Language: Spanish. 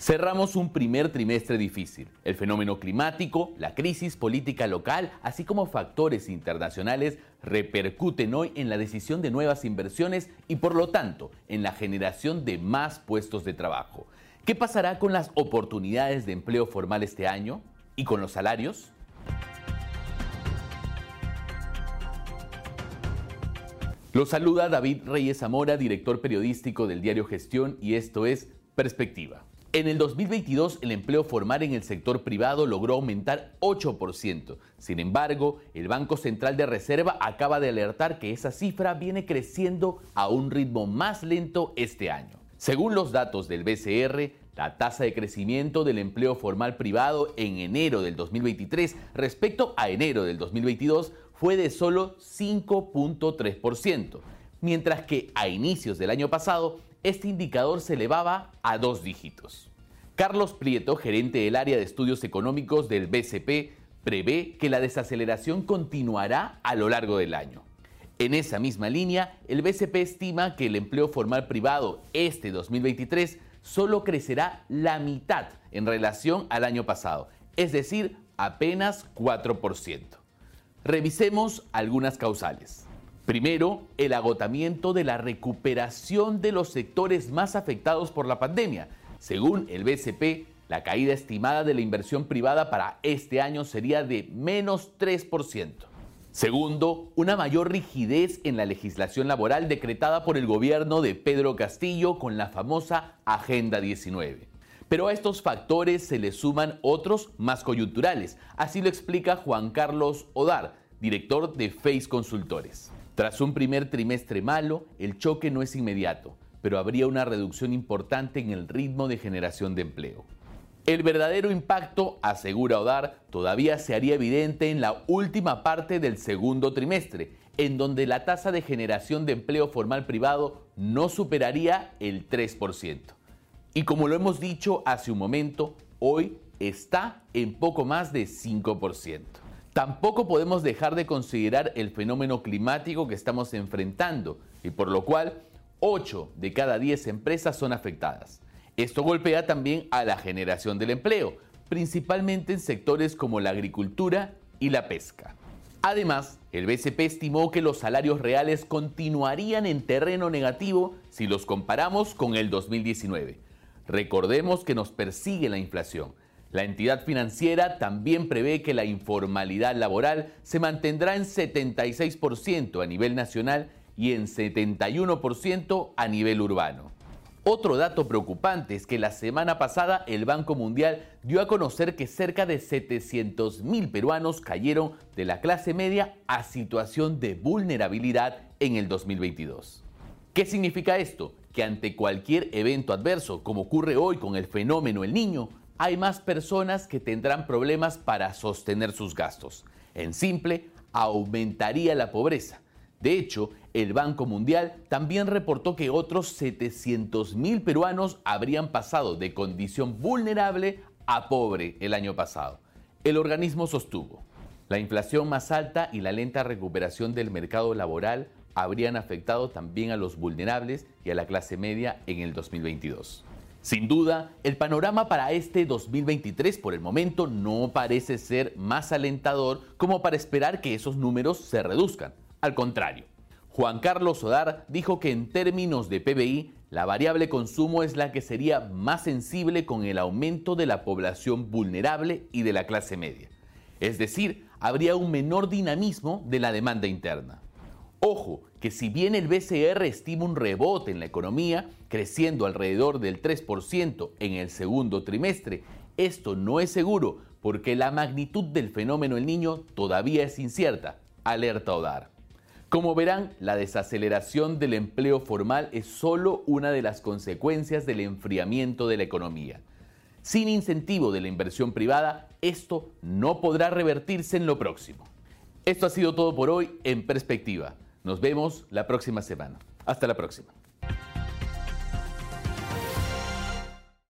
Cerramos un primer trimestre difícil. El fenómeno climático, la crisis política local, así como factores internacionales repercuten hoy en la decisión de nuevas inversiones y por lo tanto en la generación de más puestos de trabajo. ¿Qué pasará con las oportunidades de empleo formal este año? ¿Y con los salarios? Los saluda David Reyes Zamora, director periodístico del diario Gestión, y esto es Perspectiva. En el 2022 el empleo formal en el sector privado logró aumentar 8%. Sin embargo, el Banco Central de Reserva acaba de alertar que esa cifra viene creciendo a un ritmo más lento este año. Según los datos del BCR, la tasa de crecimiento del empleo formal privado en enero del 2023 respecto a enero del 2022 fue de solo 5.3%, mientras que a inicios del año pasado este indicador se elevaba a dos dígitos. Carlos Prieto, gerente del área de estudios económicos del BCP, prevé que la desaceleración continuará a lo largo del año. En esa misma línea, el BCP estima que el empleo formal privado este 2023 solo crecerá la mitad en relación al año pasado, es decir, apenas 4%. Revisemos algunas causales. Primero, el agotamiento de la recuperación de los sectores más afectados por la pandemia. Según el BCP, la caída estimada de la inversión privada para este año sería de menos 3%. Segundo, una mayor rigidez en la legislación laboral decretada por el gobierno de Pedro Castillo con la famosa Agenda 19. Pero a estos factores se le suman otros más coyunturales, así lo explica Juan Carlos Odar, director de Face Consultores. Tras un primer trimestre malo, el choque no es inmediato, pero habría una reducción importante en el ritmo de generación de empleo. El verdadero impacto, asegura Odar, todavía se haría evidente en la última parte del segundo trimestre, en donde la tasa de generación de empleo formal privado no superaría el 3%. Y como lo hemos dicho hace un momento, hoy está en poco más de 5%. Tampoco podemos dejar de considerar el fenómeno climático que estamos enfrentando y por lo cual 8 de cada 10 empresas son afectadas. Esto golpea también a la generación del empleo, principalmente en sectores como la agricultura y la pesca. Además, el BCP estimó que los salarios reales continuarían en terreno negativo si los comparamos con el 2019. Recordemos que nos persigue la inflación la entidad financiera también prevé que la informalidad laboral se mantendrá en 76% a nivel nacional y en 71% a nivel urbano. Otro dato preocupante es que la semana pasada el Banco Mundial dio a conocer que cerca de 700.000 peruanos cayeron de la clase media a situación de vulnerabilidad en el 2022. ¿Qué significa esto? Que ante cualquier evento adverso, como ocurre hoy con el fenómeno El Niño, hay más personas que tendrán problemas para sostener sus gastos. En simple, aumentaría la pobreza. De hecho, el Banco Mundial también reportó que otros 700.000 peruanos habrían pasado de condición vulnerable a pobre el año pasado. El organismo sostuvo, la inflación más alta y la lenta recuperación del mercado laboral habrían afectado también a los vulnerables y a la clase media en el 2022. Sin duda, el panorama para este 2023 por el momento no parece ser más alentador como para esperar que esos números se reduzcan. Al contrario, Juan Carlos Sodar dijo que en términos de PBI, la variable consumo es la que sería más sensible con el aumento de la población vulnerable y de la clase media. Es decir, habría un menor dinamismo de la demanda interna. Ojo, que si bien el BCR estima un rebote en la economía, creciendo alrededor del 3% en el segundo trimestre, esto no es seguro porque la magnitud del fenómeno El Niño todavía es incierta, alerta ODAR. Como verán, la desaceleración del empleo formal es solo una de las consecuencias del enfriamiento de la economía. Sin incentivo de la inversión privada, esto no podrá revertirse en lo próximo. Esto ha sido todo por hoy en perspectiva. Nos vemos la próxima semana. Hasta la próxima.